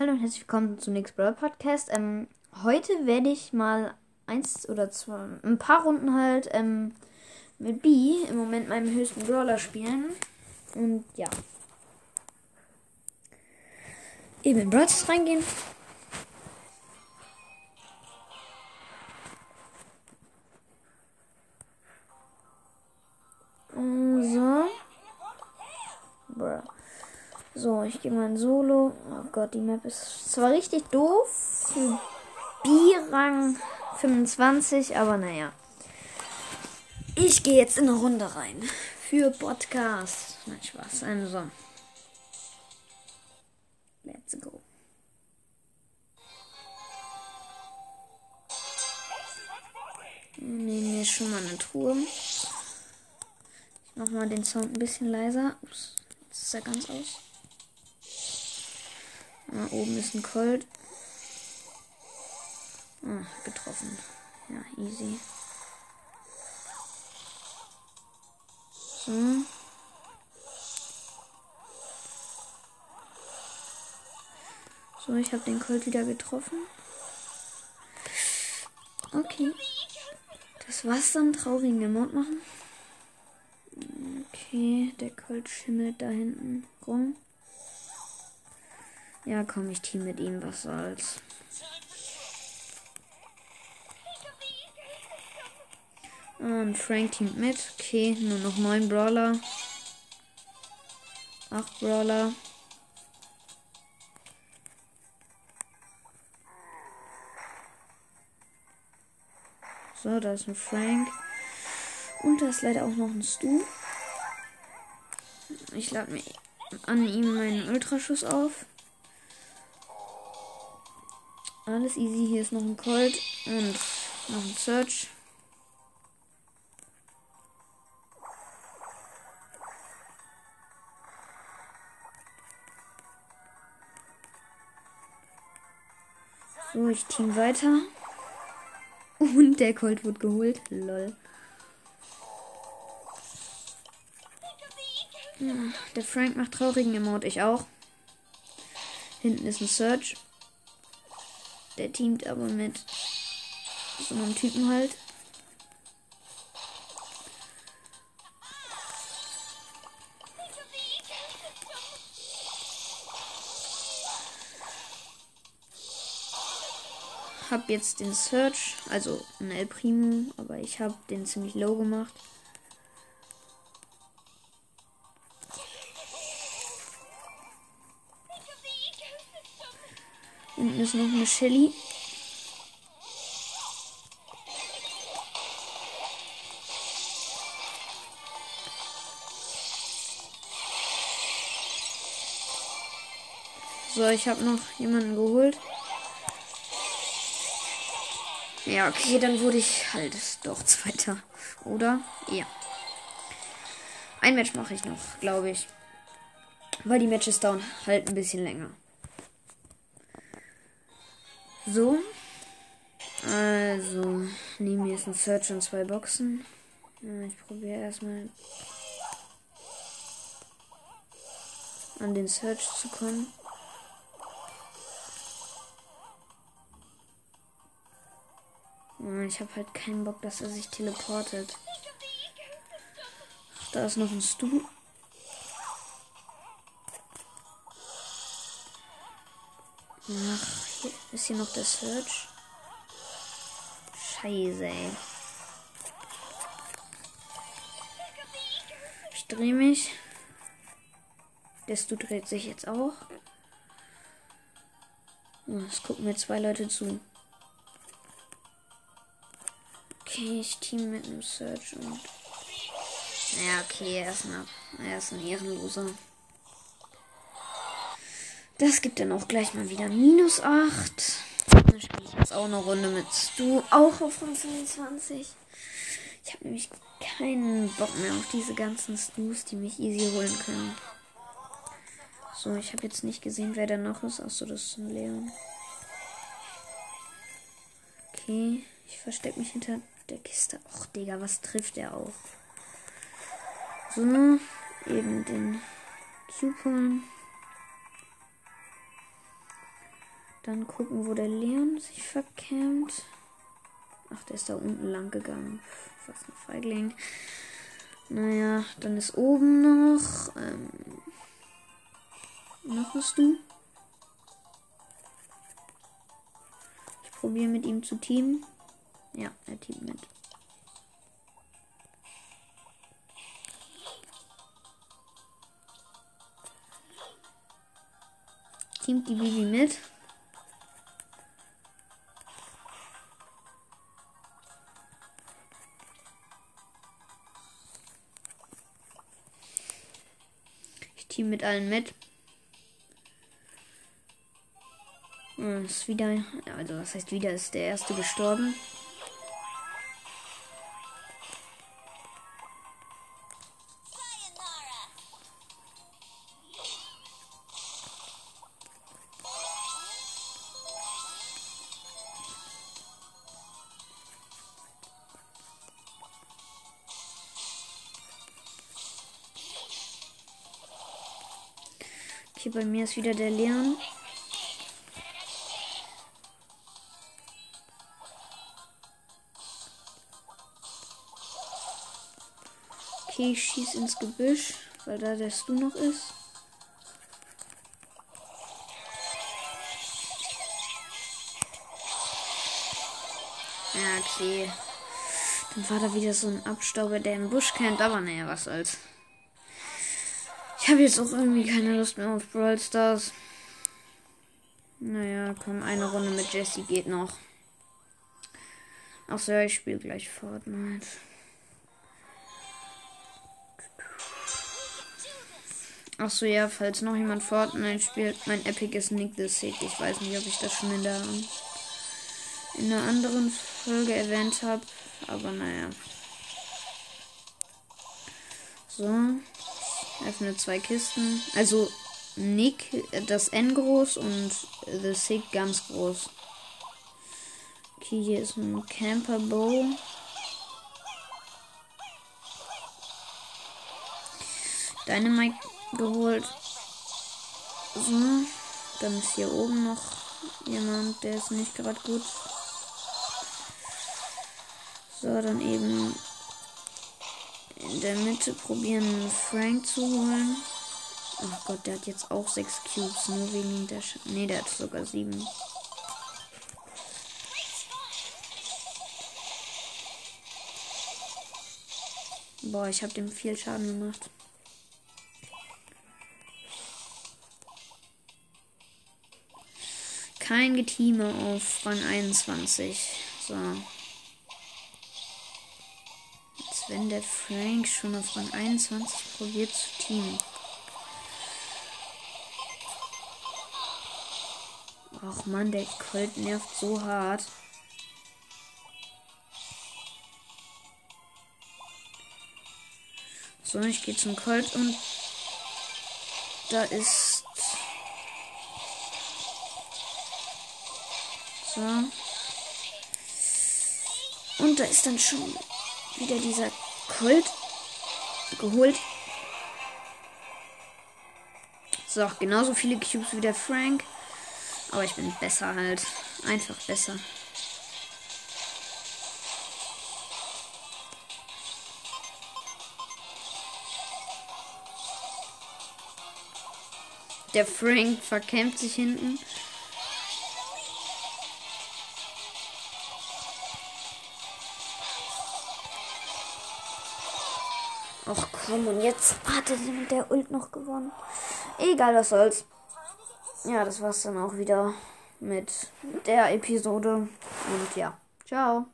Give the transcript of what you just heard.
Hallo und herzlich willkommen zum Nix Brawl Podcast. Ähm, heute werde ich mal eins oder zwei, ein paar Runden halt ähm, mit B, im Moment meinem höchsten Brawler, spielen. Und ja. Eben in Brawls reingehen. So, ich gehe mal in Solo. Oh Gott, die Map ist zwar richtig doof. B-Rang 25, aber naja. Ich gehe jetzt in eine Runde rein. Für Podcast. Nein, Spaß. Also. Let's go. Nehmen wir schon mal eine Truhe. Ich mach mal den Sound ein bisschen leiser. Ups, jetzt ist er ganz aus. Da oben ist ein Colt. Ah, getroffen. Ja, easy. So. So, ich habe den Colt wieder getroffen. Okay. Das war's dann. Traurigen Emote machen. Okay, der Colt schimmelt da hinten rum. Ja, komm, ich team mit ihm, was soll's. Und Frank teamt mit. Okay, nur noch neun Brawler. Acht Brawler. So, da ist ein Frank. Und da ist leider auch noch ein Stu. Ich lade mir an ihm meinen Ultraschuss auf. Alles easy. Hier ist noch ein Colt und noch ein Search. So, ich team weiter. Und der Colt wird geholt. Lol. Der Frank macht traurigen Emote, ich auch. Hinten ist ein Search. Der teamt aber mit so einem Typen halt. Hab jetzt den Search, also ein El Primo, aber ich habe den ziemlich low gemacht. Hinten ist noch eine Shelly. So, ich habe noch jemanden geholt. Ja, okay, dann wurde ich halt doch Zweiter. Oder? Ja. Ein Match mache ich noch, glaube ich. Weil die Matches dauern halt ein bisschen länger. So. Also, nehmen wir jetzt ein Search und zwei Boxen. Ich probiere erstmal an den Search zu kommen. Ich habe halt keinen Bock, dass er sich teleportet. Da ist noch ein Stu. Ach, ist hier noch der Search. Scheiße, ey. Ich drehe mich. Der Stu dreht sich jetzt auch. Es gucken mir zwei Leute zu. Okay, ich team mit einem Search und. Ja, okay, er ist, eine, er ist ein Ehrenloser. Das gibt dann auch gleich mal wieder minus 8. Dann spiele ich jetzt auch eine Runde mit Stu. Auch auf 25. Ich habe nämlich keinen Bock mehr auf diese ganzen Stus, die mich easy holen können. So, ich habe jetzt nicht gesehen, wer da noch ist. Achso, das ist ein Leon. Okay, ich verstecke mich hinter der Kiste. Och, Digga, was trifft er auch? So, eben den Cube Dann gucken, wo der Leon sich verkämmt. Ach, der ist da unten lang gegangen. Was ein Feigling. Naja, dann ist oben noch. Ähm, noch was du? Ich probiere mit ihm zu teamen. Ja, er teamt mit. Teamt die Bibi mit. Team mit allen mit. Ist wieder, also was heißt wieder, ist der erste gestorben. Okay, bei mir ist wieder der Leon. Okay, ich schieß ins Gebüsch, weil da der Stu noch ist. Ja, okay. Dann war da wieder so ein Abstauber, der im Busch kennt, aber naja, was soll's. Ich habe jetzt auch irgendwie keine Lust mehr auf Brawl Stars. Naja, komm, eine Runde mit Jesse geht noch. Achso, ja, ich spiele gleich Fortnite. Achso, ja, falls noch jemand Fortnite spielt, mein Epic ist Nick the Sick. Ich weiß nicht, ob ich das schon in der in einer anderen Folge erwähnt habe, aber naja. So. Öffne zwei Kisten. Also Nick, das N groß und The Sick ganz groß. Okay, hier ist ein Camper Bow. Dynamite geholt. So. Dann ist hier oben noch jemand, der ist nicht gerade gut. So, dann eben in der Mitte probieren, Frank zu holen. Oh Gott, der hat jetzt auch sechs Cubes, nur wegen der. Sch nee, der hat sogar sieben. Boah, ich habe dem viel Schaden gemacht. Kein Getime auf Rang 21. So wenn der Frank schon auf Rang 21 probiert zu teamen. Och man, der Colt nervt so hart. So, ich gehe zum Colt und da ist. So. Und da ist dann schon wieder dieser Kult geholt. So, genauso viele Cubes wie der Frank. Aber ich bin besser halt. Einfach besser. Der Frank verkämpft sich hinten. Ach komm, und jetzt hat er mit der Ult noch gewonnen. Egal, was soll's. Ja, das war's dann auch wieder mit der Episode. Und ja, ciao.